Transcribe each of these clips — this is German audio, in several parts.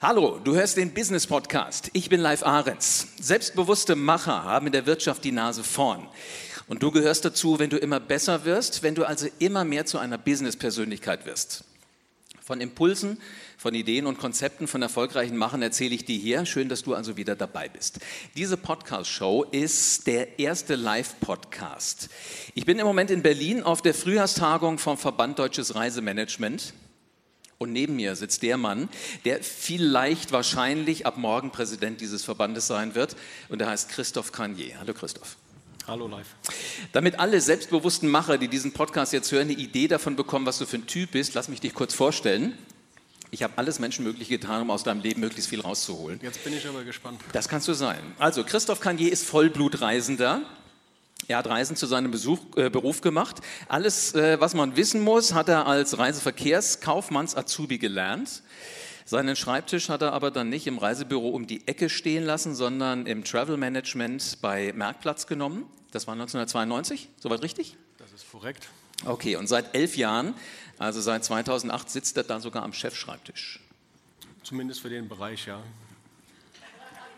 Hallo, du hörst den Business Podcast. Ich bin Live Ahrens. Selbstbewusste Macher haben in der Wirtschaft die Nase vorn. Und du gehörst dazu, wenn du immer besser wirst, wenn du also immer mehr zu einer Business-Persönlichkeit wirst. Von Impulsen, von Ideen und Konzepten von erfolgreichen Machern erzähle ich dir hier. Schön, dass du also wieder dabei bist. Diese Podcast-Show ist der erste Live-Podcast. Ich bin im Moment in Berlin auf der Frühjahrstagung vom Verband Deutsches Reisemanagement. Und neben mir sitzt der Mann, der vielleicht wahrscheinlich ab morgen Präsident dieses Verbandes sein wird. Und der heißt Christoph Kanier. Hallo Christoph. Hallo live. Damit alle selbstbewussten Macher, die diesen Podcast jetzt hören, eine Idee davon bekommen, was du für ein Typ bist, lass mich dich kurz vorstellen. Ich habe alles Menschenmögliche getan, um aus deinem Leben möglichst viel rauszuholen. Jetzt bin ich aber gespannt. Das kannst du sein. Also, Christoph Kanier ist Vollblutreisender. Er hat Reisen zu seinem Besuch, äh, Beruf gemacht. Alles, äh, was man wissen muss, hat er als Reiseverkehrskaufmanns-Azubi gelernt. Seinen Schreibtisch hat er aber dann nicht im Reisebüro um die Ecke stehen lassen, sondern im Travel Management bei Merkplatz genommen. Das war 1992, soweit richtig? Das ist korrekt. Okay, und seit elf Jahren, also seit 2008, sitzt er da sogar am Chefschreibtisch. Zumindest für den Bereich, ja.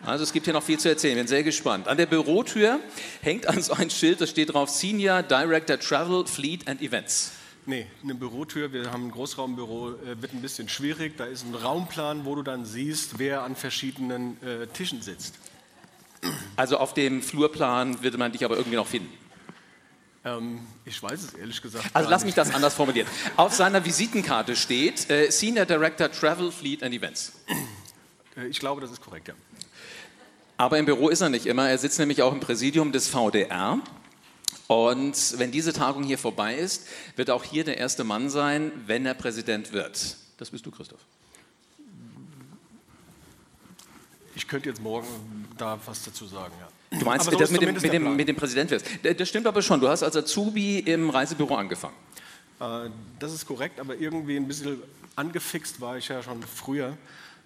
Also es gibt hier noch viel zu erzählen, bin sehr gespannt. An der Bürotür hängt also ein Schild, da steht drauf Senior Director Travel, Fleet and Events. Nee, eine Bürotür, wir haben ein Großraumbüro, äh, wird ein bisschen schwierig. Da ist ein Raumplan, wo du dann siehst, wer an verschiedenen äh, Tischen sitzt. Also auf dem Flurplan würde man dich aber irgendwie noch finden. Ähm, ich weiß es ehrlich gesagt. Also lass nicht. mich das anders formulieren. Auf seiner Visitenkarte steht äh, Senior Director Travel, Fleet and Events. Äh, Ich glaube, das ist korrekt, ja. Aber im Büro ist er nicht immer. Er sitzt nämlich auch im Präsidium des VDR. Und wenn diese Tagung hier vorbei ist, wird auch hier der erste Mann sein, wenn er Präsident wird. Das bist du, Christoph. Ich könnte jetzt morgen da was dazu sagen, ja. Du meinst, so dass mit dem, mit, dem, mit dem Präsident wirst. D- Das stimmt aber schon. Du hast als Azubi im Reisebüro angefangen. Äh, Das ist korrekt, aber irgendwie ein bisschen angefixt war ich ja schon früher,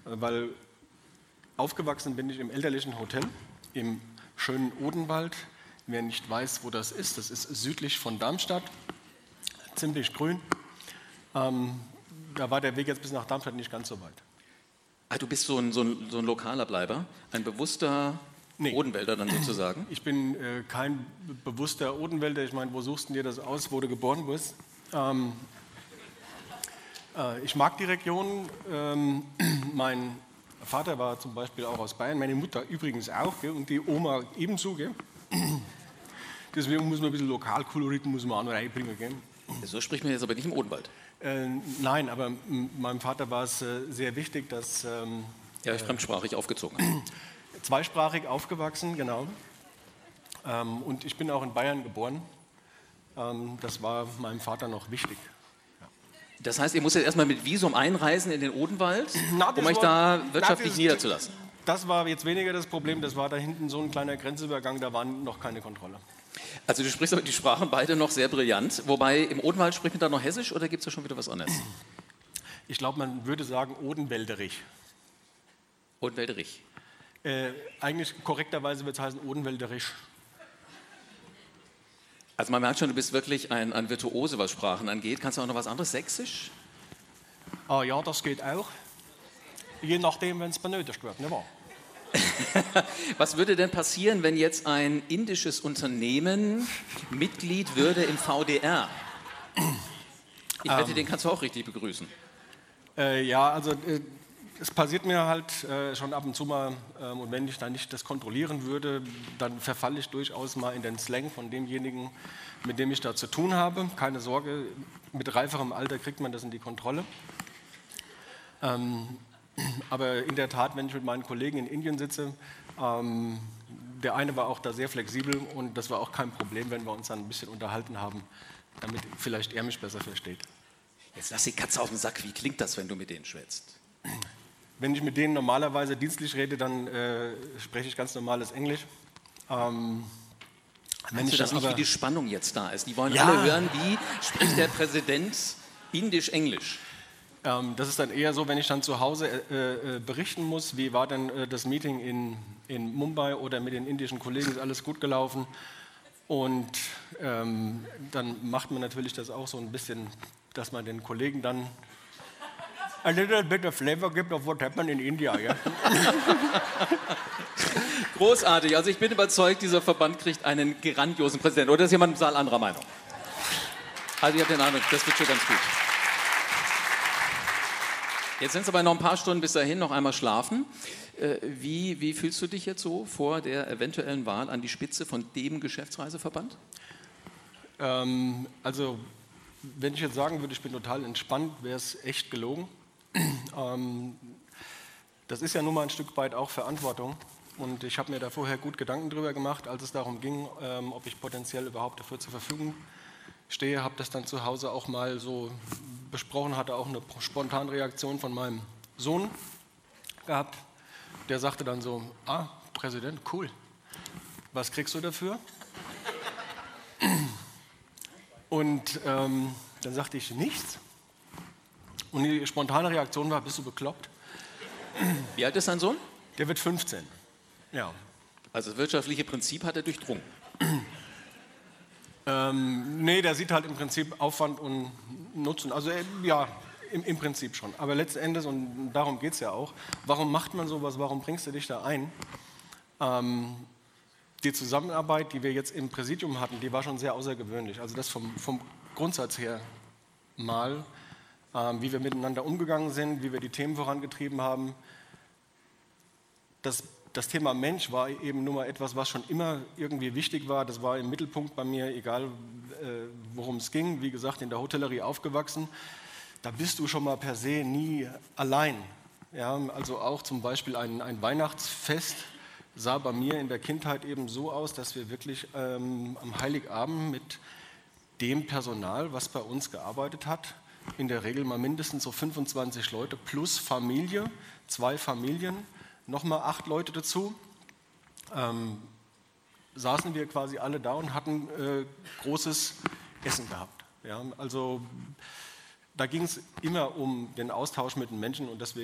äh, weil aufgewachsen bin ich im elterlichen Hotel im schönen Odenwald. Wer nicht weiß, wo das ist, das ist südlich von Darmstadt, ziemlich grün. Ähm, Da war der Weg jetzt bis nach Darmstadt nicht ganz so weit. Ah, du bist so ein, so, ein, so ein lokaler Bleiber, ein bewusster Nee. Odenwälder dann sozusagen. Ich bin äh, kein be- bewusster Odenwälder. Ich meine, wo suchst du dir das aus, wo du geboren bist? Ähm, äh, ich mag die Region. Ähm, mein Vater war zum Beispiel auch aus Bayern, meine Mutter übrigens auch gell, und die Oma ebenso. Gell? Deswegen muss man ein bisschen Lokalkolorit muss man auch noch reinbringen. Gell? So spricht man jetzt aber nicht im Odenwald. Äh, nein, aber meinem Vater war es äh, sehr wichtig, dass ähm, Ja, ich fremdsprachig aufgezogen. habe. zweisprachig aufgewachsen, genau. Ähm, und ich bin auch in Bayern geboren. Ähm, das war meinem Vater noch wichtig. Das heißt, ihr müsst jetzt erstmal mit Visum einreisen in den Odenwald, Na, um euch war- da na, wirtschaftlich das- niederzulassen. Das war jetzt weniger das Problem, das war da hinten so ein kleiner Grenzübergang, da war noch keine Kontrolle. Also du sprichst aber die Sprachen beide noch sehr brillant. Wobei im Odenwald spricht man da noch Hessisch oder gibt es da schon wieder was anderes? Ich glaube, man würde sagen Odenwälderich. Odenwälderich. Äh, eigentlich korrekterweise wird es heißen Odenwälderisch. Also man merkt schon, du bist wirklich ein, ein Virtuose, was Sprachen angeht. Kannst du auch noch was anderes? Sächsisch? Ah ja, das geht auch. Je nachdem, wenn es benötigt wird, ne wahr? Was würde denn passieren, wenn jetzt ein indisches Unternehmen Mitglied würde im VDR? Ich wette, Ähm. den kannst du auch richtig begrüßen. Äh, ja, also äh, es passiert mir halt äh, schon ab und zu mal, ähm, und wenn ich da nicht das kontrollieren würde, dann verfalle ich durchaus mal in den Slang von demjenigen, mit dem ich da zu tun habe. Keine Sorge, mit reiferem Alter kriegt man das in die Kontrolle. Ähm, aber in der Tat, wenn ich mit meinen Kollegen in Indien sitze, ähm, der eine war auch da sehr flexibel und das war auch kein Problem, wenn wir uns dann ein bisschen unterhalten haben, damit vielleicht er mich besser versteht. Jetzt lass die Katze auf den Sack. Wie klingt das, wenn du mit denen schwätzt? Wenn ich mit denen normalerweise dienstlich rede, dann äh, spreche ich ganz normales Englisch. Ähm, wenn ich das nicht, wie die Spannung jetzt da ist? Die wollen Ja. alle hören, wie spricht der Präsident Indisch-Englisch? ähm, das ist dann eher so, wenn ich dann zu Hause äh, äh, berichten muss, wie war denn äh, das Meeting in, in Mumbai oder mit den indischen Kollegen, ist alles gut gelaufen. Und ähm, dann macht man natürlich das auch so ein bisschen, dass man den Kollegen dann a little bit of flavor gibt of what happened in India. Yeah? Großartig. Also ich bin überzeugt, dieser Verband kriegt einen grandiosen Präsidenten. Oder ist jemand im Saal anderer Meinung? Also ich habe den Eindruck, das wird schon ganz gut. Jetzt sind es aber noch ein paar Stunden bis dahin, noch einmal schlafen. Äh, wie, wie fühlst du dich jetzt so vor der eventuellen Wahl an die Spitze von dem Geschäftsreiseverband? Ähm, also, wenn ich jetzt sagen würde, ich bin total entspannt, wäre es echt gelogen. ähm, das ist ja nun mal ein Stück weit auch Verantwortung. Und ich habe mir da vorher gut Gedanken drüber gemacht, als es darum ging, ähm, ob ich potenziell überhaupt dafür zur Verfügung stehe. Habe das dann zu Hause auch mal so besprochen, hatte auch eine spontane Reaktion von meinem Sohn gehabt. Der sagte dann so: Ah, Präsident, cool. Was kriegst du dafür? Und ähm, dann sagte ich nichts. Und die spontane Reaktion war: Bist du bekloppt? Wie alt ist dein Sohn? Der wird 15. Ja. Also das wirtschaftliche Prinzip hat er durchdrungen. Ähm, nee, der sieht halt im Prinzip Aufwand und Nutzen. Also äh, ja, im, im, Prinzip schon. Aber letzten Endes, und darum geht es ja auch, warum macht man sowas, warum bringst du dich da ein? Ähm, die Zusammenarbeit, die wir jetzt im Präsidium hatten, die war schon sehr außergewöhnlich. Also das vom, vom Grundsatz her mal, wie wir miteinander umgegangen sind, wie wir die Themen vorangetrieben haben. Das das Thema Mensch war eben nur mal etwas, was schon immer irgendwie wichtig war. Das war im Mittelpunkt bei mir, egal äh, worum es ging. Wie gesagt, in der Hotellerie aufgewachsen. Da bist du schon mal per se nie allein. Ja, also auch zum Beispiel ein, ein Weihnachtsfest sah bei mir in der Kindheit eben so aus, dass wir wirklich ähm, am Heiligabend mit dem Personal, was bei uns gearbeitet hat, in der Regel mal mindestens so 25 Leute plus Familie, zwei Familien, nochmal acht Leute dazu. Ähm, saßen wir quasi alle da und hatten äh, großes Essen gehabt. Ja? Also da ging es immer um den Austausch mit den Menschen und das,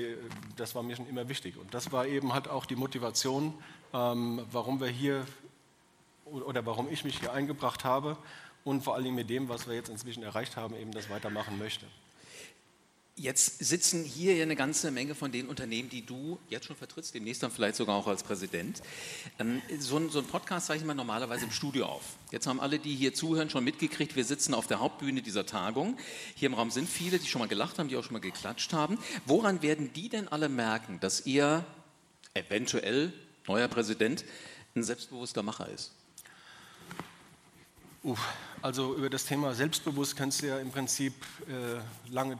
das, war mir schon immer wichtig. Und das war eben halt auch die Motivation, ähm, warum wir hier oder warum ich mich hier eingebracht habe und vor allem mit dem, was wir jetzt inzwischen erreicht haben, eben das weitermachen möchte. Jetzt sitzen hier eine ganze Menge von den Unternehmen, die du jetzt schon vertrittst, demnächst dann vielleicht sogar auch als Präsident. Ähm, so ein, so ein Podcast zeichnet man normalerweise im Studio auf. Jetzt haben alle, die hier zuhören, schon mitgekriegt, wir sitzen auf der Hauptbühne dieser Tagung. Hier im Raum sind viele, die schon mal gelacht haben, die auch schon mal geklatscht haben. Woran werden die denn alle merken, dass ihr eventuell neuer Präsident ein selbstbewusster Macher ist? Uff, also über das Thema selbstbewusst kannst du ja im Prinzip äh, lange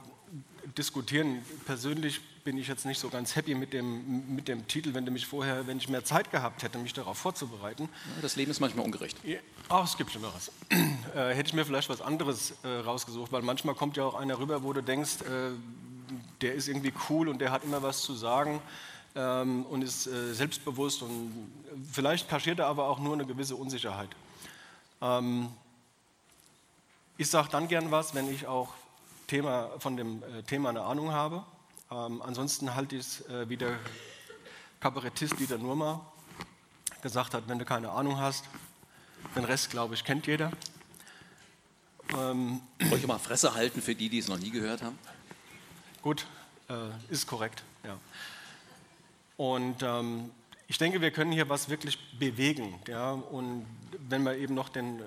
diskutieren. Persönlich bin ich jetzt nicht so ganz happy mit dem, mit dem Titel, wenn du mich vorher, wenn ich mehr Zeit gehabt hätte, mich darauf vorzubereiten. Das Leben ist manchmal ungerecht. Ja, oh, es gibt Schlimmeres. Äh, hätte ich mir vielleicht was anderes äh, rausgesucht, weil manchmal kommt ja auch einer rüber, wo du denkst, äh, der ist irgendwie cool und der hat immer was zu sagen ähm, und ist äh, selbstbewusst und vielleicht kaschiert er aber auch nur eine gewisse Unsicherheit. Ähm, ich sage dann gern was, wenn ich auch Thema, von dem äh, Thema eine Ahnung habe. Ähm, ansonsten halte ich es, äh, wie der Kabarettist Dieter Nurma gesagt hat, wenn du keine Ahnung hast, den Rest, glaube ich, kennt jeder. Ähm, Soll ich mal Fresse halten für die, die es noch nie gehört haben? Gut, äh, ist korrekt, ja. Und ähm, ich denke, wir können hier was wirklich bewegen. Ja? Und wenn wir eben noch den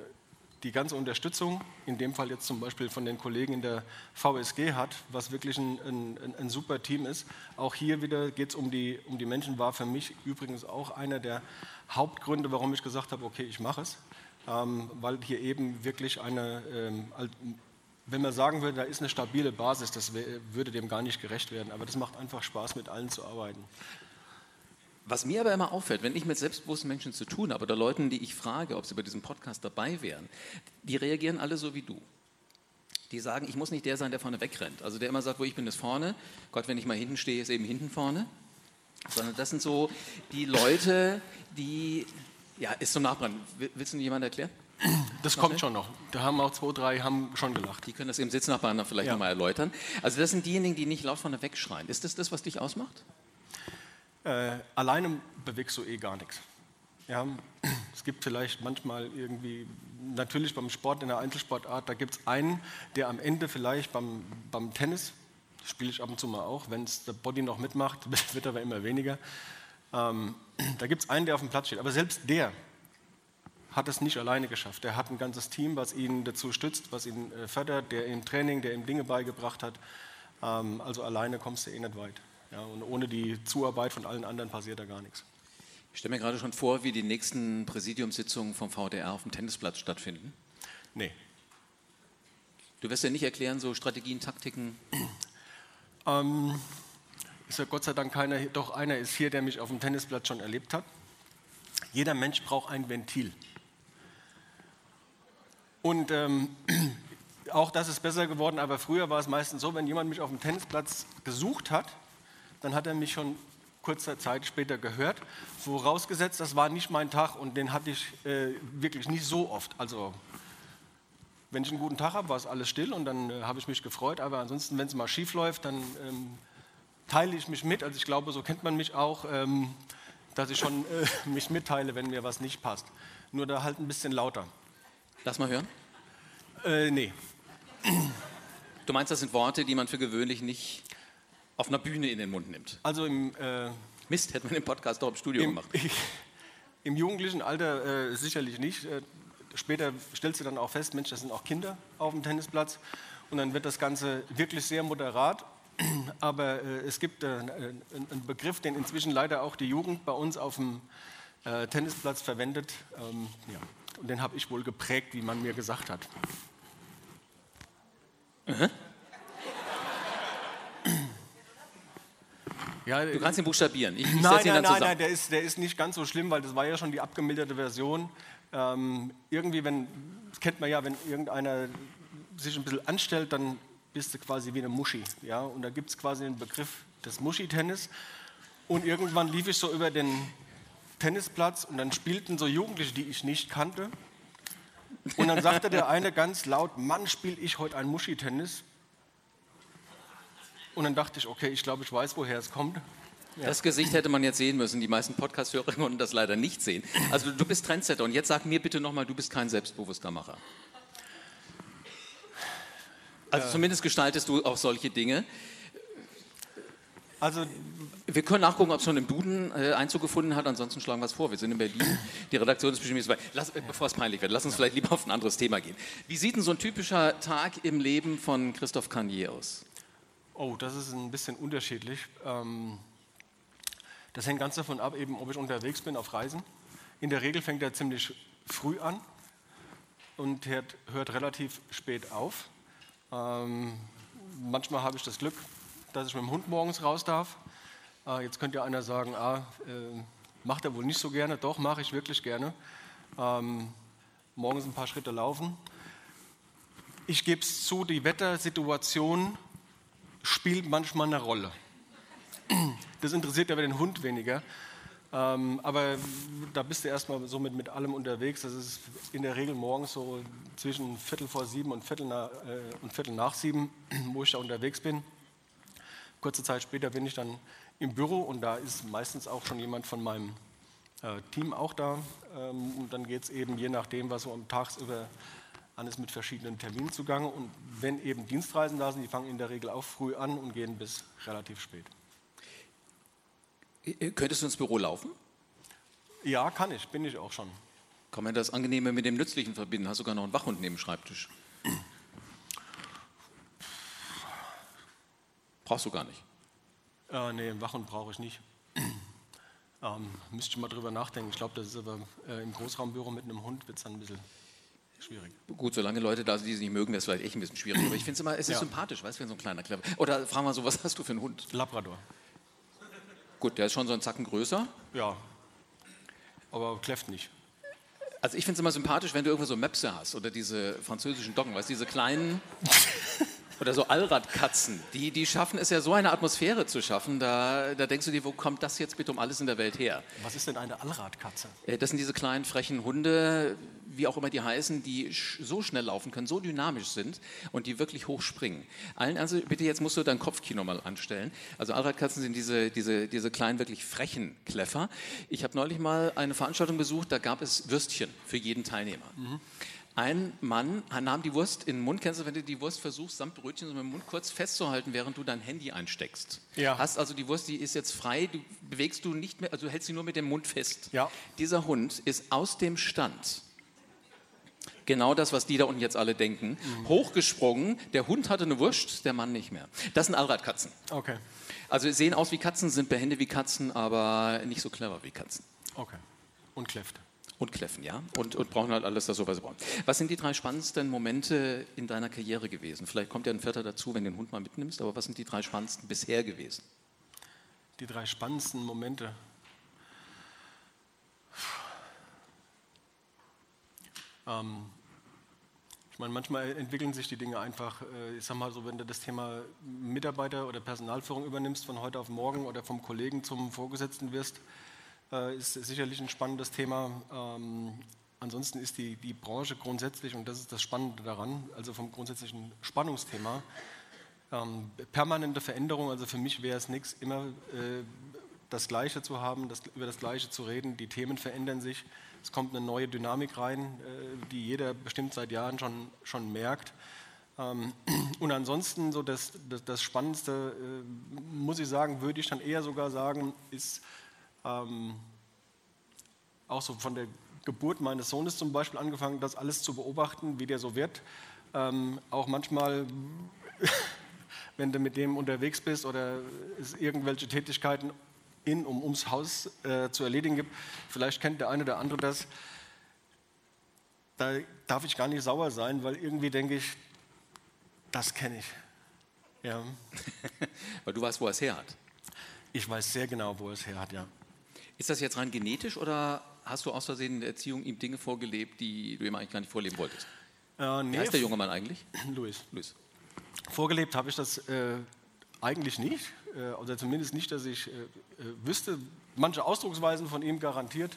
die ganze Unterstützung, in dem Fall jetzt zum Beispiel von den Kollegen in der VSG hat, was wirklich ein, ein, ein super Team ist. Auch hier wieder geht es um die, um die Menschen, war für mich übrigens auch einer der Hauptgründe, warum ich gesagt habe, okay, ich mache es, ähm, weil hier eben wirklich eine, ähm, wenn man sagen würde, da ist eine stabile Basis, das würde dem gar nicht gerecht werden, aber das macht einfach Spaß, mit allen zu arbeiten. Was mir aber immer auffällt, wenn ich mit selbstbewussten Menschen zu tun habe oder Leuten, die ich frage, ob sie bei diesem Podcast dabei wären, die reagieren alle so wie du. Die sagen, ich muss nicht der sein, der vorne wegrennt. Also der immer sagt, wo ich bin, ist vorne. Gott, wenn ich mal hinten stehe, ist eben hinten vorne. Sondern das sind so die Leute, die, ja, ist so nachbrennen. Willst du jemand erklären? Das kommt schon noch. Da haben auch zwei, drei haben schon gelacht. Die können das im Sitznachbarn vielleicht ja. nochmal erläutern. Also das sind diejenigen, die nicht laut vorne wegschreien. Ist das das, was dich ausmacht? Äh, alleine bewegst du eh gar nichts. Ja, es gibt vielleicht manchmal irgendwie, natürlich beim Sport in der Einzelsportart, da gibt es einen, der am Ende vielleicht beim, beim Tennis spiele ich ab und zu mal auch. Wenn es der Body noch mitmacht, wird aber immer weniger. Ähm, da gibt es einen, der auf dem Platz steht. Aber selbst der hat es nicht alleine geschafft. Er hat ein ganzes Team, was ihn dazu stützt, was ihn äh, fördert, der ihm Training, der ihm Dinge beigebracht hat. Ähm, also alleine kommst du eh nicht weit. Ja, und ohne die Zuarbeit von allen anderen passiert da gar nichts. Ich stelle mir gerade schon vor, wie die nächsten Präsidiumssitzungen vom VDR auf dem Tennisplatz stattfinden. Nee. Du wirst ja nicht erklären, so Strategien, Taktiken. Ähm, ist ja Gott sei Dank keiner, doch einer ist hier, der mich auf dem Tennisplatz schon erlebt hat. Jeder Mensch braucht ein Ventil. Und ähm, auch das ist besser geworden, aber früher war es meistens so, wenn jemand mich auf dem Tennisplatz gesucht hat, dann hat er mich schon kurzer Zeit später gehört. Vorausgesetzt, das war nicht mein Tag und den hatte ich äh, wirklich nicht so oft. Also wenn ich einen guten Tag habe, war es alles still und dann äh, habe ich mich gefreut. Aber ansonsten, wenn es mal schief läuft, dann ähm, teile ich mich mit. Also ich glaube, so kennt man mich auch, ähm, dass ich schon äh, mich mitteile, wenn mir was nicht passt. Nur da halt ein bisschen lauter. Lass mal hören. Äh, nee. Du meinst, das sind Worte, die man für gewöhnlich nicht auf einer Bühne in den Mund nimmt? Also im, äh, Mist, hätten wir den Podcast doch im Studio im, gemacht. im jugendlichen Alter äh, sicherlich nicht. Äh, später stellst du dann auch fest, Mensch, das sind auch Kinder auf dem Tennisplatz. Und dann wird das Ganze wirklich sehr moderat. Aber äh, es gibt äh, einen Begriff, den inzwischen leider auch die Jugend bei uns auf dem äh, Tennisplatz verwendet. Ähm, ja. Und den habe ich wohl geprägt, wie man mir gesagt hat. Mhm. Ja, Du kannst ihn buchstabieren. Ich, ich nein, nein, nein, nein, der ist, der ist nicht ganz so schlimm, weil das war ja schon die abgemilderte Version. Ähm, irgendwie, wenn, das kennt man ja, wenn irgendeiner sich ein bisschen anstellt, dann bist du quasi wie eine Muschi. Ja? Und da gibt es quasi den Begriff des Muschi-Tennis. Und irgendwann lief ich so über den Tennisplatz und dann spielten so Jugendliche, die ich nicht kannte. Und dann sagte der eine ganz laut, Mann, spiele ich heute ein Muschi-Tennis. Und dann dachte ich, okay, ich glaube, ich weiß, woher es kommt. Das Gesicht hätte man jetzt sehen müssen. Die meisten Podcast-Hörer konnten das leider nicht sehen. Also du bist Trendsetter und jetzt sag mir bitte nochmal, du bist kein selbstbewusster Macher. Also zumindest gestaltest du auch solche Dinge. Also Wir können nachgucken, ob es schon im Duden äh, Einzug gefunden hat. Ansonsten schlagen wir es vor. Wir sind in Berlin. Die Redaktion ist bestimmt weit. Lass, äh, bevor es peinlich wird, lass uns vielleicht lieber auf ein anderes Thema gehen. Wie sieht denn so ein typischer Tag im Leben von Christoph Kanier aus? Oh, das ist ein bisschen unterschiedlich. Ähm, das hängt ganz davon ab, eben, ob ich unterwegs bin auf Reisen. In der Regel fängt er ziemlich früh an und hört, hört relativ spät auf. Ähm, manchmal habe ich das Glück, dass ich mit dem Hund morgens raus darf. Äh, jetzt könnte ja einer sagen, ah, äh, macht er wohl nicht so gerne. Doch, mache ich wirklich gerne. Ähm, morgens ein paar Schritte laufen. Ich gebe es zu, die Wettersituation spielt manchmal eine Rolle. Das interessiert aber den Hund weniger. Ähm, aber da bist du erstmal so mit, mit allem unterwegs. Das ist in der Regel morgens so zwischen Viertel vor sieben und Viertel, nach, äh, und Viertel nach sieben, wo ich da unterwegs bin. Kurze Zeit später bin ich dann im Büro und da ist meistens auch schon jemand von meinem äh, Team auch da. Ähm, und dann geht es eben je nachdem, was so am Tagsüber an ist, mit verschiedenen Terminen zugange. Und wenn eben Dienstreisen da sind, die fangen in der Regel auch früh an und gehen bis relativ spät. Äh, Könntest du ins Büro laufen? Ja, kann ich, bin ich auch schon. Kann man das Angenehme mit dem Nützlichen verbinden? Hast sogar noch einen Wachhund neben dem Schreibtisch. Brauchst du gar nicht. Äh, nee, einen Wachhund brauche ich nicht. ähm, müsste ich mal drüber nachdenken. Ich glaube, das ist aber äh, im Großraumbüro mit einem Hund wird es dann ein bisschen schwierig. Gut, solange Leute da sind, die es nicht mögen, wäre es vielleicht echt ein bisschen schwierig. Aber ich finde es immer, es ist Ja. sympathisch, weißt du, wenn so ein kleiner Clever. Oder frag mal so, was hast du für einen Hund? Labrador. Gut, der ist schon so einen Zacken größer. Ja. Aber kläfft nicht. Also ich finde es immer sympathisch, wenn du irgendwo so Möpse hast oder diese französischen Doggen, weißt du, diese kleinen oder so Allradkatzen, die, die schaffen es ja so eine Atmosphäre zu schaffen, da, da denkst du dir, wo kommt das jetzt bitte um alles in der Welt her? Was ist denn eine Allradkatze? Äh, Das sind diese kleinen frechen Hunde, wie auch immer die heißen, die so schnell laufen können, so dynamisch sind und die wirklich hoch springen. Allen also bitte jetzt musst du dein Kopfkino mal anstellen. Also Allradkatzen sind diese, diese, diese kleinen wirklich frechen Kläffer. Ich habe neulich mal eine Veranstaltung besucht, da gab es Würstchen für jeden Teilnehmer. Ein Mann nahm die Wurst in den Mund. Kennst du, wenn du die Wurst versuchst, samt Brötchen so mit dem Mund kurz festzuhalten, während du dein Handy einsteckst? Ja. Hast also die Wurst, die ist jetzt frei, du bewegst du nicht mehr, also du hältst sie nur mit dem Mund fest. Ja. Dieser Hund ist aus dem Stand, genau das, was die da unten jetzt alle denken, Mhm. hochgesprungen. Der Hund hatte eine Wurst, der Mann nicht mehr. Das sind Allradkatzen. Okay. Also sehen aus wie Katzen, sind behende wie Katzen, aber nicht so clever wie Katzen. Okay. Und Kläfte. Und kläffen, ja. Und, und brauchen halt alles das, was sie brauchen. Was sind die drei spannendsten Momente in deiner Karriere gewesen? Vielleicht kommt ja ein vierter dazu, wenn du den Hund mal mitnimmst, aber was sind die drei spannendsten bisher gewesen? Die drei spannendsten Momente. Ähm, ich meine, manchmal entwickeln sich die Dinge einfach, äh, ich sag mal so, wenn du das Thema Mitarbeiter oder Personalführung übernimmst von heute auf morgen oder vom Kollegen zum Vorgesetzten wirst, äh, ist sicherlich ein spannendes Thema. Ähm, ansonsten ist die, die Branche grundsätzlich, und das ist das Spannende daran, also vom grundsätzlichen Spannungsthema, ähm, permanente Veränderung. Also für mich wäre es nichts, immer äh, das Gleiche zu haben, das, über das Gleiche zu reden. Die Themen verändern sich. Es kommt eine neue Dynamik rein, äh, die jeder bestimmt seit Jahren schon, schon merkt. Ähm, und ansonsten so das, das, das Spannendste, äh, muss ich sagen, würde ich dann eher sogar sagen, ist ähm, auch so von der Geburt meines Sohnes zum Beispiel angefangen, das alles zu beobachten, wie der so wird. Ähm, auch manchmal, wenn du mit dem unterwegs bist oder es irgendwelche Tätigkeiten in um ums Haus äh, zu erledigen gibt, vielleicht kennt der eine oder andere das. Da darf ich gar nicht sauer sein, weil irgendwie denke ich, das kenne ich. Ja. Weil du weißt, wo er es her hat. Ich weiß sehr genau, wo es her hat, ja. Ist das jetzt rein genetisch oder hast du aus Versehen in der Erziehung ihm Dinge vorgelebt, die du ihm eigentlich gar nicht vorleben wolltest? Äh, nee, Wie heißt der junge Mann eigentlich? Luis. Luis. Vorgelebt habe ich das äh, eigentlich nicht, äh, oder zumindest nicht, dass ich äh, äh, wüsste. Manche Ausdrucksweisen von ihm garantiert,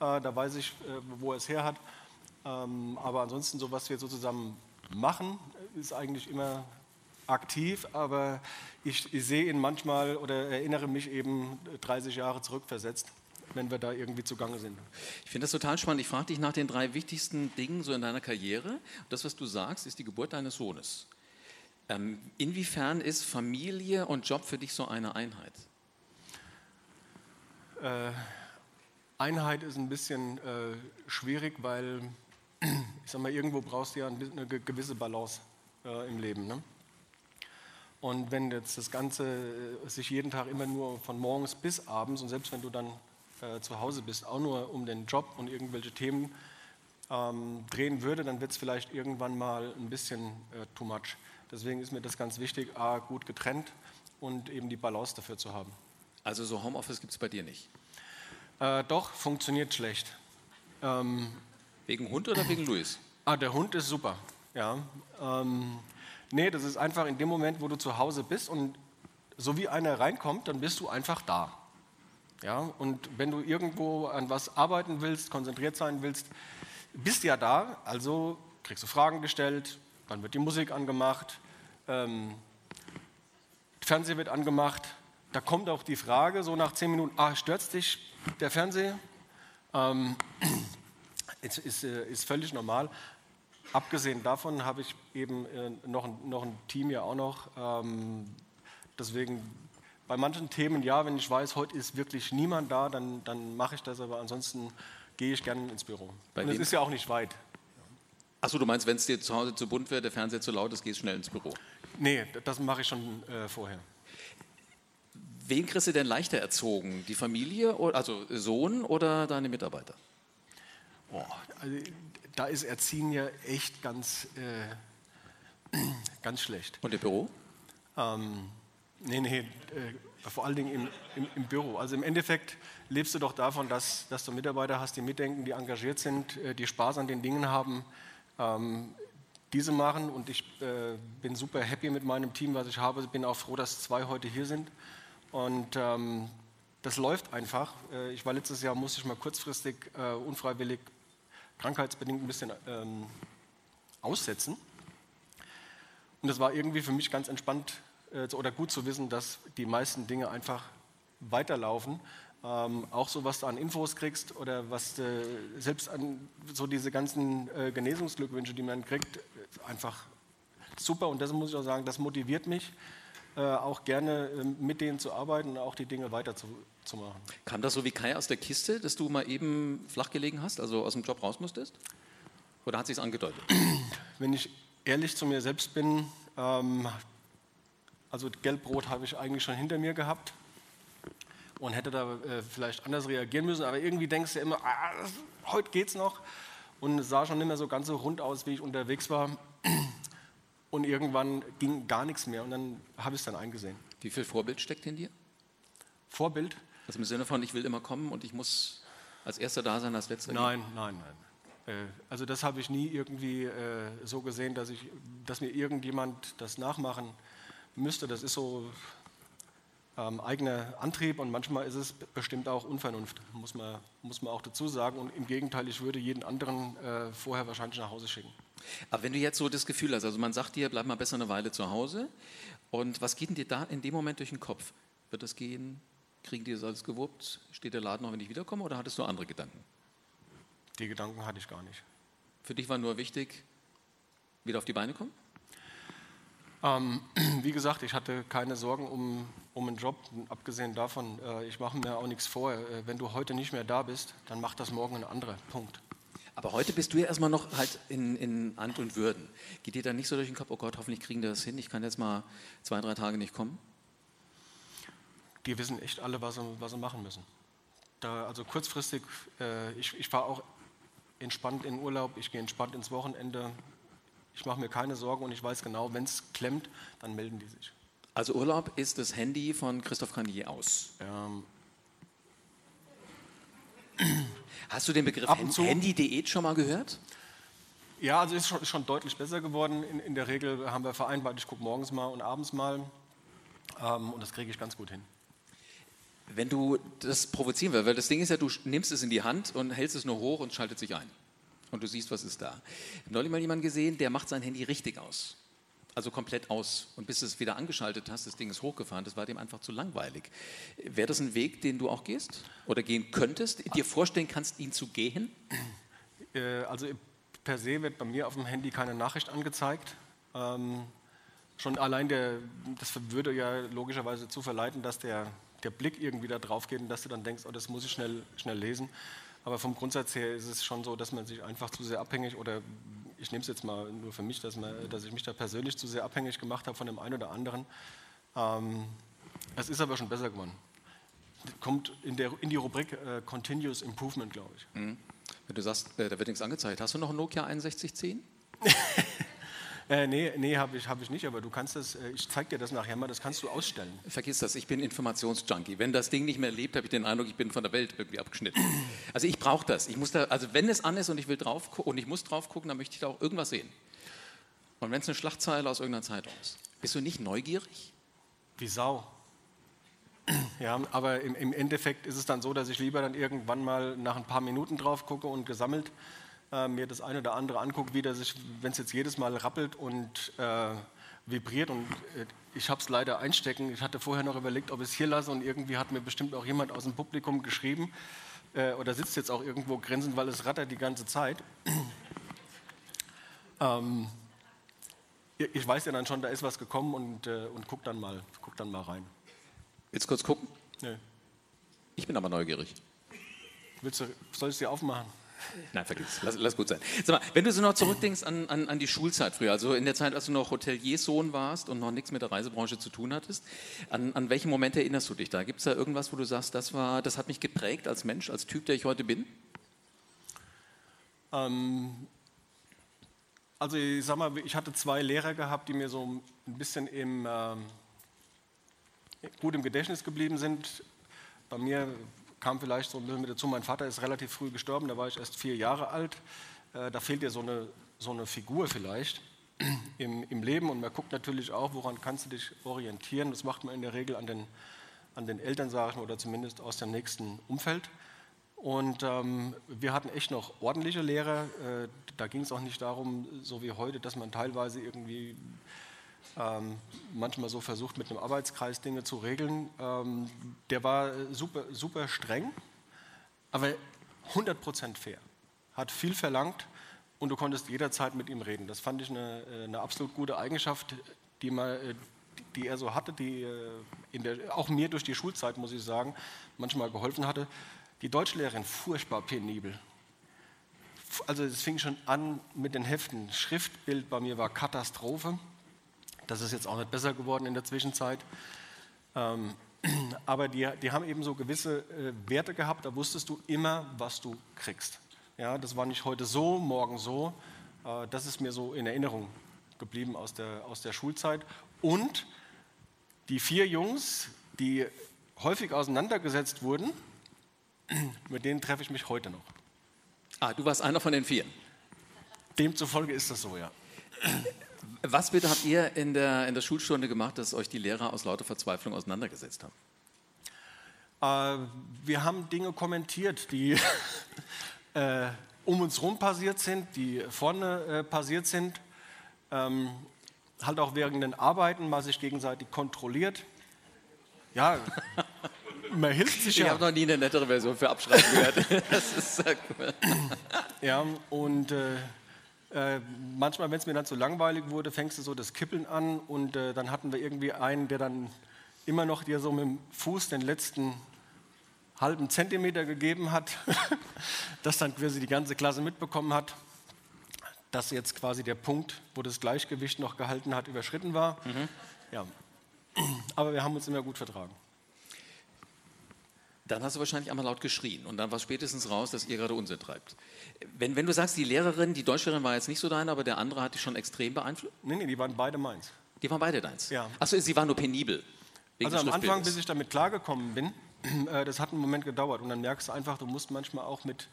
äh, da weiß ich, äh, wo er es her hat. Ähm, aber ansonsten, so was wir so zusammen machen, ist eigentlich immer aktiv, aber ich, ich sehe ihn manchmal oder erinnere mich eben 30 Jahre zurückversetzt, wenn wir da irgendwie zugange sind. Ich finde das total spannend. Ich frage dich nach den drei wichtigsten Dingen so in deiner Karriere. Und das, was du sagst, ist die Geburt deines Sohnes. Ähm, inwiefern ist Familie und Job für dich so eine Einheit? Äh, Einheit ist ein bisschen äh, schwierig, weil ich sag mal, irgendwo brauchst du ja eine ge- gewisse Balance äh, im Leben. Ne? Und wenn jetzt das Ganze äh, sich jeden Tag immer nur von morgens bis abends und selbst wenn du dann äh, zu Hause bist, auch nur um den Job und irgendwelche Themen ähm, drehen würde, dann wird es vielleicht irgendwann mal ein bisschen äh, too much. Deswegen ist mir das ganz wichtig, A, gut getrennt und eben die Balance dafür zu haben. Also so Homeoffice gibt es bei dir nicht. Äh, doch, funktioniert schlecht. Ähm, Wegen Hund oder wegen Luis? ah, der Hund ist super. Ja. Ähm, nee, das ist einfach in dem Moment, wo du zu Hause bist und so wie einer reinkommt, dann bist du einfach da. Ja, und wenn du irgendwo an was arbeiten willst, konzentriert sein willst, bist ja da, also kriegst du Fragen gestellt, dann wird die Musik angemacht, ähm, Fernseher wird angemacht, da kommt auch die Frage, so nach zehn Minuten, ah, stört dich der Fernseher? Ähm, ist, ist, äh, ist völlig normal. Abgesehen davon habe ich eben äh, noch, ein- noch ein Team ja auch noch. Ähm, deswegen bei manchen Themen, ja, wenn ich weiß, heute ist wirklich niemand da, dann, dann mache ich das, aber ansonsten gehe ich gerne ins Büro. Bei Und es ist ja auch nicht weit. Achso, du meinst, wenn es dir zu Hause zu bunt wird, der Fernseher zu laut ist, gehst schnell ins Büro. Nee, das mache ich schon äh, vorher. Wen kriegst du denn leichter erzogen? Die Familie, also Sohn oder deine Mitarbeiter? Boah, also, da ist Erziehen ja echt ganz, äh, ganz schlecht. Und im Büro? Ähm, nee, nee, äh, vor allen Dingen im, im, im Büro. Also im Endeffekt lebst du doch davon, dass, dass du Mitarbeiter hast, die mitdenken, die engagiert sind, äh, die Spaß an den Dingen haben, ähm, diese machen. Und ich äh, bin super happy mit meinem Team, was ich habe. Bin auch froh, dass zwei heute hier sind. Und ähm, das läuft einfach. Äh, ich war letztes Jahr, musste ich mal kurzfristig, äh, unfreiwillig, krankheitsbedingt ein bisschen ähm, aussetzen. Und das war irgendwie für mich ganz entspannt oder gut zu wissen, dass die meisten Dinge einfach weiterlaufen. Ähm, auch so, was du an Infos kriegst oder was du, selbst an so diese ganzen äh, Genesungsglückwünsche, die man kriegt, einfach super. Und das muss ich auch sagen, das motiviert mich, äh, auch gerne äh, mit denen zu arbeiten und auch die Dinge weiterzumachen. Zu Kam das so wie Kai aus der Kiste, dass du mal eben flach gelegen hast, also aus dem Job raus musstest? Oder hat sich angedeutet? Wenn ich ehrlich zu mir selbst bin, ähm, also Gelbrot habe ich eigentlich schon hinter mir gehabt und hätte da äh, vielleicht anders reagieren müssen. Aber irgendwie denkst du immer, ah, heute geht's noch. Und es sah schon nicht mehr so ganz so rund aus, wie ich unterwegs war. Und irgendwann ging gar nichts mehr und dann habe ich es dann eingesehen. Wie viel Vorbild steckt in dir? Vorbild? Also im Sinne von, ich will immer kommen und ich muss als Erster da sein, als Letzter Nein, gehen? nein, nein. Äh, also das habe ich nie irgendwie äh, so gesehen, dass, ich, dass mir irgendjemand das nachmachen müsste. Das ist so ähm, eigener Antrieb und manchmal ist es bestimmt auch Unvernunft, muss man, muss man auch dazu sagen. Und im Gegenteil, ich würde jeden anderen äh, vorher wahrscheinlich nach Hause schicken. Aber wenn du jetzt so das Gefühl hast, also man sagt dir, bleib mal besser eine Weile zu Hause und was geht denn dir da in dem Moment durch den Kopf? Wird das gehen? Kriegen die das alles gewuppt? Steht der Laden noch, wenn ich wiederkomme oder hattest du andere Gedanken? Die Gedanken hatte ich gar nicht. Für dich war nur wichtig, wieder auf die Beine kommen? Ähm, wie gesagt, ich hatte keine Sorgen um, um einen Job. Abgesehen davon, äh, ich mache mir auch nichts vor. Äh, wenn du heute nicht mehr da bist, dann macht das morgen ein anderer. Punkt. Aber heute bist du ja erstmal noch halt in, in Amt und Würden. Geht dir dann nicht so durch den Kopf, oh Gott, hoffentlich kriegen die das hin, ich kann jetzt mal zwei, drei Tage nicht kommen? Die wissen echt alle, was sie, was sie machen müssen. Da, also kurzfristig, äh, ich, ich fahre auch entspannt in Urlaub, ich gehe entspannt ins Wochenende. Ich mache mir keine Sorgen und ich weiß genau, wenn es klemmt, dann melden die sich. Also Urlaub ist das Handy von Christoph Carnier aus? Ähm, Hast du den Begriff Handy-Diät schon mal gehört? Ja, also ist schon, ist schon deutlich besser geworden. In, in, der Regel haben wir vereinbart, ich gucke morgens mal und abends mal. Ähm, und das kriege ich ganz gut hin. Wenn du das provozieren willst, weil das Ding ist ja, du nimmst es in die Hand und hältst es nur hoch und schaltet sich ein. Und du siehst, was ist da. Ich habe neulich mal jemanden gesehen, der macht sein Handy richtig aus. Also komplett aus. Und bis du es wieder angeschaltet hast, das Ding ist hochgefahren, das war dem einfach zu langweilig. Wäre das ein Weg, den du auch gehst oder gehen könntest, dir vorstellen kannst, ihn zu gehen? Äh, also per se wird bei mir auf dem Handy keine Nachricht angezeigt. Ähm, schon allein der, das würde ja logischerweise zu verleiten, dass der, der Blick irgendwie da drauf geht und dass du dann denkst, oh, das muss ich schnell, schnell lesen. Aber vom Grundsatz her ist es schon so, dass man sich einfach zu sehr abhängig oder ich nehme es jetzt mal nur für mich, dass, man, dass, ich mich da persönlich zu sehr abhängig gemacht habe von dem einen oder anderen. Ähm, es ist aber schon besser geworden. Kommt in, der, in die Rubrik äh, Continuous Improvement, glaube ich. Mhm. Wenn du sagst, äh, da wird nichts angezeigt, hast du noch ein Nokia 6110? Äh, nee, nee habe ich, hab ich nicht, aber du kannst das, äh, ich zeige dir das nachher mal, das kannst du ausstellen. Vergiss das, ich bin Informationsjunkie. Wenn das Ding nicht mehr lebt, habe ich den Eindruck, ich bin von der Welt irgendwie abgeschnitten. Also ich brauche das. Ich muss da, also wenn es an ist und ich will drauf und ich muss drauf gucken, dann möchte ich da auch irgendwas sehen. Und wenn es eine Schlagzeile aus irgendeiner Zeitung ist, bist du nicht neugierig? Wie Sau. Ja, aber im, im Endeffekt ist es dann so, dass ich lieber dann irgendwann mal nach ein paar Minuten drauf gucke und gesammelt äh, mir das eine oder andere angucke, wie das sich, wenn es jetzt jedes Mal rappelt und äh, vibriert und äh, ich habe es leider einstecken. Ich hatte vorher noch überlegt, ob ich es hier lasse und irgendwie hat mir bestimmt auch jemand aus dem Publikum geschrieben äh, oder sitzt jetzt auch irgendwo grinsend, weil es rattert die ganze Zeit. ähm, ich weiß ja dann schon, da ist was gekommen und, äh, und guck, dann mal, guck dann mal rein. Willst du kurz gucken? Nee. Ich bin aber neugierig. Willst du, soll ich es dir aufmachen? Nein, vergiss, lass, lass gut sein. Sag mal, wenn du so noch zurückdenkst an, an, an, die Schulzeit früher, also in der Zeit, als du noch Hoteliersohn warst und noch nichts mit der Reisebranche zu tun hattest, an, an welchen Moment erinnerst du dich da? Gibt es da irgendwas, wo du sagst, das, war, das hat mich geprägt als Mensch, als Typ, der ich heute bin? Ähm, also ich sag mal, ich hatte zwei Lehrer gehabt, die mir so ein bisschen im, äh, gut im Gedächtnis geblieben sind. Bei mir kam vielleicht so ein bisschen dazu, mein Vater ist relativ früh gestorben, da war ich erst vier Jahre alt. Äh, da fehlt dir so eine, so eine Figur vielleicht im, im Leben und man guckt natürlich auch, woran kannst du dich orientieren. Das macht man in der Regel an den, an den Eltern, sage ich mal, oder zumindest aus dem nächsten Umfeld. Und ähm, wir hatten echt noch ordentliche Lehrer. Äh, da ging es auch nicht darum, so wie heute, dass man teilweise irgendwie ähm, manchmal so versucht, mit einem Arbeitskreis Dinge zu regeln. Ähm, der war super, super streng, aber 100% fair. Hat viel verlangt und du konntest jederzeit mit ihm reden. Das fand ich eine, äh, eine absolut gute Eigenschaft, die, mal, äh, die er so hatte, die äh, der, auch mir durch die Schulzeit, muss ich sagen, manchmal geholfen hatte. Die Deutschlehrerin, furchtbar penibel. Also es fing schon an mit den Heften. Schriftbild bei mir war Katastrophe. Das ist jetzt auch nicht besser geworden in der Zwischenzeit. Ähm, aber die, die, haben eben so gewisse äh, Werte gehabt, da wusstest du immer, was du kriegst. Ja, das war nicht heute so, morgen so. Äh, das ist mir so in Erinnerung geblieben aus der, aus der Schulzeit. Und die vier Jungs, die häufig auseinandergesetzt wurden, mit denen treffe ich mich heute noch. Ah, du warst einer von den vier. Demzufolge ist das so, ja. Was bitte habt ihr in der, in der Schulstunde gemacht, dass euch die Lehrer aus lauter Verzweiflung auseinandergesetzt haben? Äh, wir haben Dinge kommentiert, die äh, um uns herum passiert sind, die vorne äh, passiert sind. Ähm, halt auch während den Arbeiten mal sich gegenseitig kontrolliert. Ja, man hilft sich ja. Ich habe noch nie eine nettere Version für Abschreiben gehört. das ist sehr cool. Ja, und äh, äh, manchmal, wenn es mir dann zu langweilig wurde, fängst du so das Kippeln an und äh, dann hatten wir irgendwie einen, der dann immer noch dir so mit dem Fuß den letzten halben Zentimeter gegeben hat, das dann quasi die ganze Klasse mitbekommen hat, dass jetzt quasi der Punkt, wo das Gleichgewicht noch gehalten hat, überschritten war. Mhm. Ja. Aber wir haben uns immer gut vertragen. Dann hast du wahrscheinlich einmal laut geschrien und dann war spätestens raus, dass ihr gerade Unsinn treibt. Wenn, wenn du sagst, die Lehrerin, die Deutschlehrerin war jetzt nicht so deine, aber der andere hat dich schon extrem beeinflusst? Nee, nee, die waren beide meins. Die waren beide deins? Ja. Achso, sie waren nur penibel. Also am Anfang, bis ich damit klargekommen bin, äh, das hat einen Moment gedauert und dann merkst du einfach, du musst manchmal auch mit,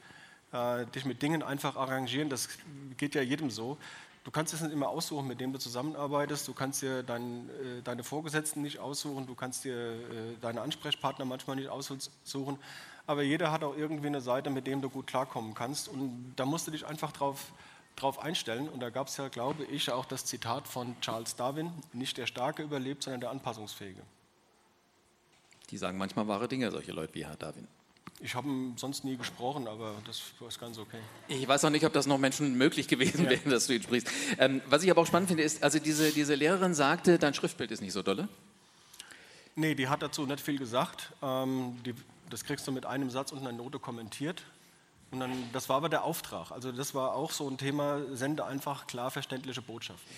äh, dich mit Dingen einfach arrangieren. Das geht ja jedem so. Du kannst es nicht immer aussuchen, mit dem du zusammenarbeitest. Du kannst dir dein, äh, deine Vorgesetzten nicht aussuchen. Du kannst dir äh, deine Ansprechpartner manchmal nicht aussuchen. Aber jeder hat auch irgendwie eine Seite, mit dem du gut klarkommen kannst. Und da musst du dich einfach drauf, drauf einstellen. Und da gab es ja, glaube ich, auch das Zitat von Charles Darwin: Nicht der Starke überlebt, sondern der Anpassungsfähige. Die sagen manchmal wahre Dinge, solche Leute wie Herr Darwin. Ich habe sonst nie gesprochen, aber das ist ganz okay. Ich weiß auch nicht, ob das noch Menschen möglich gewesen ja. wäre, dass du ihn sprichst. Ähm, was ich aber auch spannend finde, ist, also diese, diese Lehrerin sagte, dein Schriftbild ist nicht so dolle. Nee, die hat dazu nicht viel gesagt. Ähm, die, das kriegst du mit einem Satz und einer Note kommentiert. Und dann, das war aber der Auftrag. Also das war auch so ein Thema, sende einfach klar verständliche Botschaften.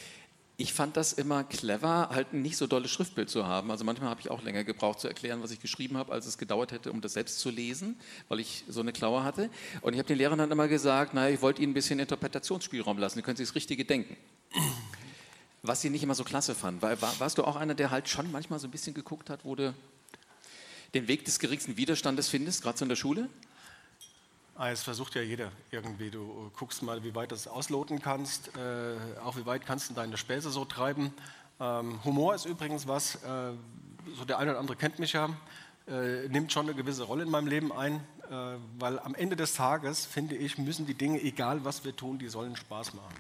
Ich fand das immer clever, halt ein nicht so dolles Schriftbild zu haben. Also manchmal habe ich auch länger gebraucht zu erklären, was ich geschrieben habe, als es gedauert hätte, um das selbst zu lesen, weil ich so eine Klaue hatte. Und ich habe den Lehrern dann immer gesagt, naja, ich wollte ihnen ein bisschen Interpretationsspielraum lassen, die können sich das Richtige denken. Was sie nicht immer so klasse fanden. War, warst du auch einer, der halt schon manchmal so ein bisschen geguckt hat, wo du den Weg des geringsten Widerstandes findest, gerade so in der Schule? Ah, es versucht ja jeder irgendwie. Du guckst mal, wie weit du es ausloten kannst, äh, auch wie weit kannst du deine Späße so treiben. Ähm, Humor ist übrigens was, äh, so der eine oder andere kennt mich ja, äh, nimmt schon eine gewisse Rolle in meinem Leben ein, äh, weil am Ende des Tages, finde ich, müssen die Dinge, egal was wir tun, die sollen Spaß machen.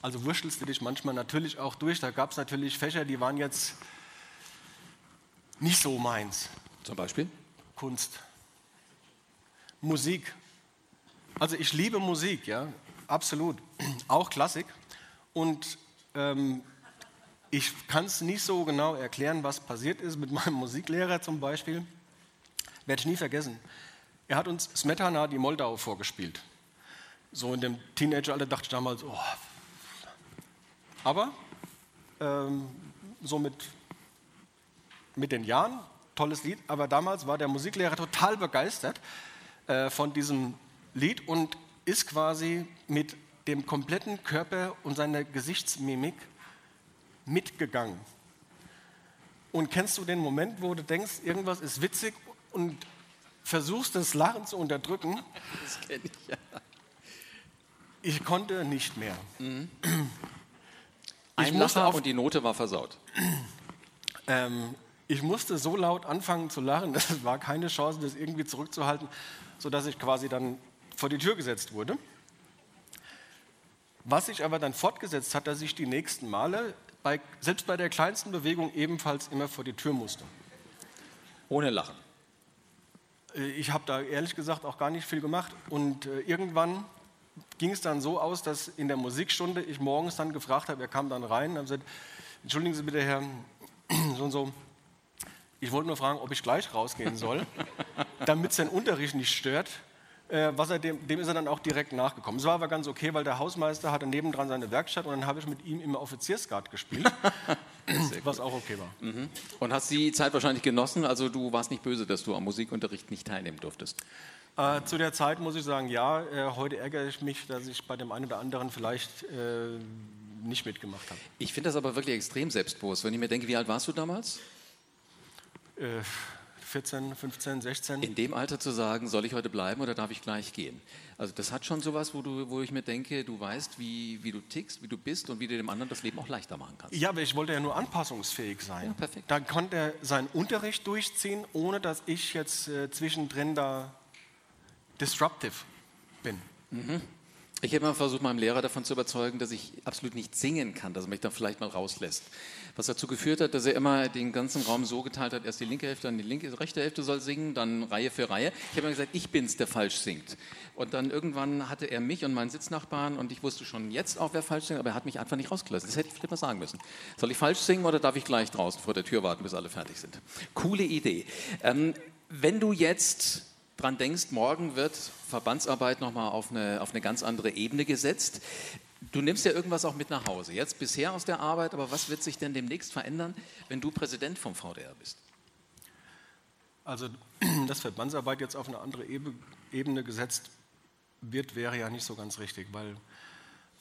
Also wurschtelst du dich manchmal natürlich auch durch. Da gab es natürlich Fächer, die waren jetzt nicht so meins. Zum Beispiel? Kunst. Musik. Also ich liebe Musik, ja, absolut. Auch Klassik. Und ähm, ich kann es nicht so genau erklären, was passiert ist mit meinem Musiklehrer zum Beispiel. Werde ich nie vergessen. Er hat uns Smetana, die Moldau, vorgespielt. So in dem Teenageralter dachte ich damals, oh. Aber ähm, so mit, mit den Jahren, tolles Lied, aber damals war der Musiklehrer total begeistert äh, von diesem Lied und ist quasi mit dem kompletten Körper und seiner Gesichtsmimik mitgegangen. Und kennst du den Moment, wo du denkst, irgendwas ist witzig und versuchst das Lachen zu unterdrücken? Das kenne ich ja. Ich konnte nicht mehr. Mhm. Ein Lacher auf, und die Note war versaut. Ähm, ich musste so laut anfangen zu lachen, es war keine Chance, das irgendwie zurückzuhalten sodass ich quasi dann vor die Tür gesetzt wurde. Was sich aber dann fortgesetzt hat, dass ich die nächsten Male, bei, selbst bei der kleinsten Bewegung, ebenfalls immer vor die Tür musste. Ohne Lachen. Äh, ich habe da ehrlich gesagt auch gar nicht viel gemacht. Und äh, irgendwann ging es dann so aus, dass in der Musikstunde ich morgens dann gefragt habe, er kam dann rein und hat gesagt, entschuldigen Sie bitte, Herr so und so, ich wollte nur fragen, ob ich gleich rausgehen soll, damit es den Unterricht nicht stört. Äh, was er dem, dem, ist er dann auch direkt nachgekommen. Es war aber ganz okay, weil der Hausmeister hatte nebendran seine Werkstatt und dann habe ich mit ihm im Offiziersguard gespielt, was auch okay war. Mhm. Und hast die Zeit wahrscheinlich genossen? Also du warst nicht böse, dass du am Musikunterricht nicht teilnehmen durftest? Äh, zu der Zeit muss ich sagen, ja. Äh, heute ärgere ich mich, dass ich bei dem einen oder anderen vielleicht äh, nicht mitgemacht habe. Ich finde das aber wirklich extrem selbstbewusst. Wenn ich mir denke, wie alt warst du damals? Äh, 14, 15, 16. In dem Alter zu sagen, soll ich heute bleiben oder darf ich gleich gehen? Also das hat schon sowas, wo, du, wo ich mir denke, du weißt, wie, wie du tickst, wie du bist und wie du dem anderen das Leben auch leichter machen kannst. Ja, aber ich wollte ja nur anpassungsfähig sein. Ja, perfekt. Dann konnte er seinen Unterricht durchziehen, ohne dass ich jetzt äh, zwischendrin da disruptive bin. Mhm. Ich habe mal versucht, meinem Lehrer davon zu überzeugen, dass ich absolut nicht singen kann, dass er mich dann vielleicht mal rauslässt. Was dazu geführt hat, dass er immer den ganzen Raum so geteilt hat, erst die linke Hälfte, dann die linke, rechte Hälfte soll singen, dann Reihe für Reihe. Ich habe immer gesagt, ich bin's, der falsch singt. Und dann irgendwann hatte er mich und meinen Sitznachbarn und ich wusste schon jetzt auch, wer falsch singt, aber er hat mich einfach nicht rausgelassen. Das hätte ich vielleicht mal sagen müssen. Soll ich falsch singen oder darf ich gleich draußen vor der Tür warten, bis alle fertig sind? Coole Idee. Ähm, wenn du jetzt dran denkst, morgen wird Verbandsarbeit nochmal auf eine, auf eine ganz andere Ebene gesetzt. Du nimmst ja irgendwas auch mit nach Hause. Jetzt bisher aus der Arbeit, aber was wird sich denn demnächst verändern, wenn du Präsident vom VDR bist? Also, dass Verbandsarbeit jetzt auf eine andere Ebene gesetzt wird, wäre ja nicht so ganz richtig, weil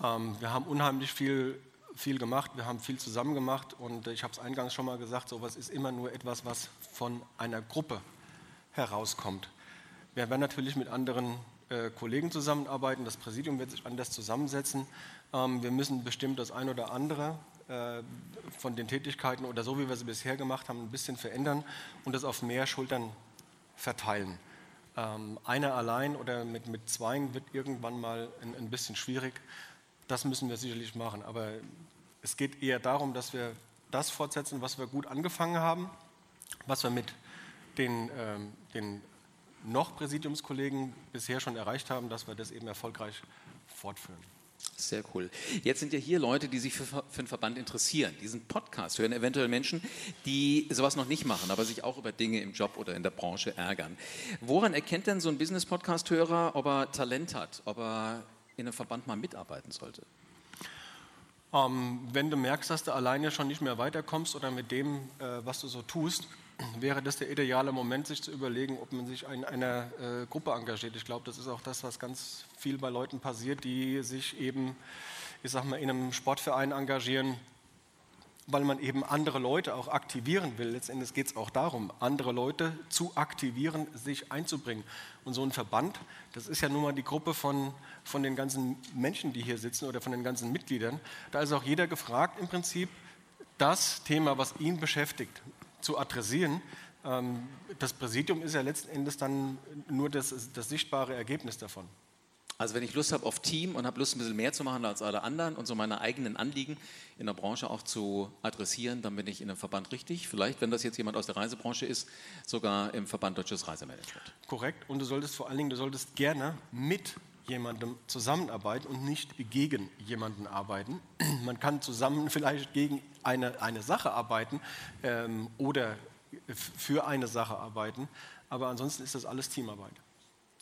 ähm, wir haben unheimlich viel, viel gemacht, wir haben viel zusammen gemacht und ich habe es eingangs schon mal gesagt, sowas ist immer nur etwas, was von einer Gruppe herauskommt. Wir werden natürlich mit anderen äh, Kollegen zusammenarbeiten, das Präsidium wird sich anders zusammensetzen. Ähm, wir müssen bestimmt das ein oder andere äh, von den Tätigkeiten oder so, wie wir sie bisher gemacht haben, ein bisschen verändern und das auf mehr Schultern verteilen. Ähm, einer allein oder mit, mit zweien wird irgendwann mal ein, ein bisschen schwierig. Das müssen wir sicherlich machen. Aber es geht eher darum, dass wir das fortsetzen, was wir gut angefangen haben, was wir mit den, ähm, den noch Präsidiumskollegen bisher schon erreicht haben, dass wir das eben erfolgreich fortführen. Sehr cool. Jetzt sind ja hier Leute, die sich für, für einen Verband interessieren. Diesen Podcast hören eventuell Menschen, die sowas noch nicht machen, aber sich auch über Dinge im Job oder in der Branche ärgern. Woran erkennt denn so ein Business-Podcast-Hörer, ob er Talent hat, ob er in einem Verband mal mitarbeiten sollte? Ähm, wenn du merkst, dass du alleine schon nicht mehr weiterkommst oder mit dem, äh, was du so tust, wäre das der ideale Moment, sich zu überlegen, ob man sich in einer äh, Gruppe engagiert. Ich glaube, das ist auch das, was ganz viel bei Leuten passiert, die sich eben, ich sag mal, in einem Sportverein engagieren, weil man eben andere Leute auch aktivieren will. Letztendlich geht es auch darum, andere Leute zu aktivieren, sich einzubringen. Und so ein Verband, das ist ja nun mal die Gruppe von, von den ganzen Menschen, die hier sitzen oder von den ganzen Mitgliedern. Da ist auch jeder gefragt, im Prinzip das Thema, was ihn beschäftigt, zu adressieren. Ähm, das Präsidium ist ja letzten Endes dann nur das, das sichtbare Ergebnis davon. Also wenn ich Lust habe auf Team und habe Lust, ein bisschen mehr zu machen als alle anderen und so meine eigenen Anliegen in der Branche auch zu adressieren, dann bin ich in einem Verband richtig. Vielleicht, wenn das jetzt jemand aus der Reisebranche ist, sogar im Verband Deutsches Reisemanagement. Korrekt. Und du solltest vor allen Dingen, du solltest gerne mit jemandem zusammenarbeiten und nicht gegen jemanden arbeiten. Man kann zusammen vielleicht gegen eine, eine Sache arbeiten ähm, oder für eine Sache arbeiten, aber ansonsten ist das alles Teamarbeit.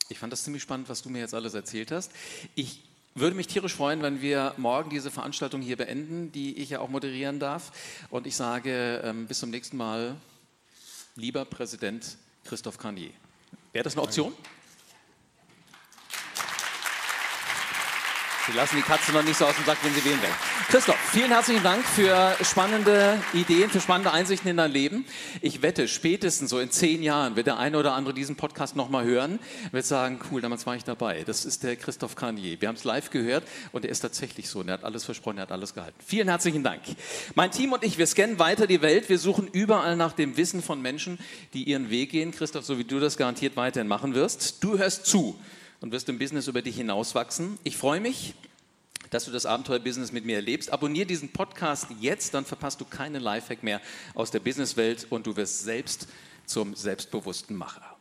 Ich fand das ziemlich spannend, was du mir jetzt alles erzählt hast. Ich würde mich tierisch freuen, wenn wir morgen diese Veranstaltung hier beenden, die ich ja auch moderieren darf. Und ich sage ähm, bis zum nächsten Mal, lieber Präsident Christoph Carnier. Wäre das eine Option? Danke. Sie lassen die Katze noch nicht so aus dem Sack, wenn sie wählen will. Christoph, vielen herzlichen Dank für spannende Ideen, für spannende Einsichten in dein Leben. Ich wette, spätestens so in zehn Jahren wird der eine oder andere diesen Podcast nochmal hören, wird sagen, cool, damals war ich dabei. Das ist der Christoph Carnier. Wir haben es live gehört und er ist tatsächlich so. Und er hat alles versprochen, er hat alles gehalten. Vielen herzlichen Dank. Mein Team und ich, wir scannen weiter die Welt. Wir suchen überall nach dem Wissen von Menschen, die ihren Weg gehen. Christoph, so wie du das garantiert weiterhin machen wirst. Du hörst zu und wirst im Business über dich hinauswachsen. Ich freue mich, dass du das Abenteuer-Business mit mir erlebst. Abonniere diesen Podcast jetzt, dann verpasst du keinen Lifehack mehr aus der Businesswelt und du wirst selbst zum selbstbewussten Macher.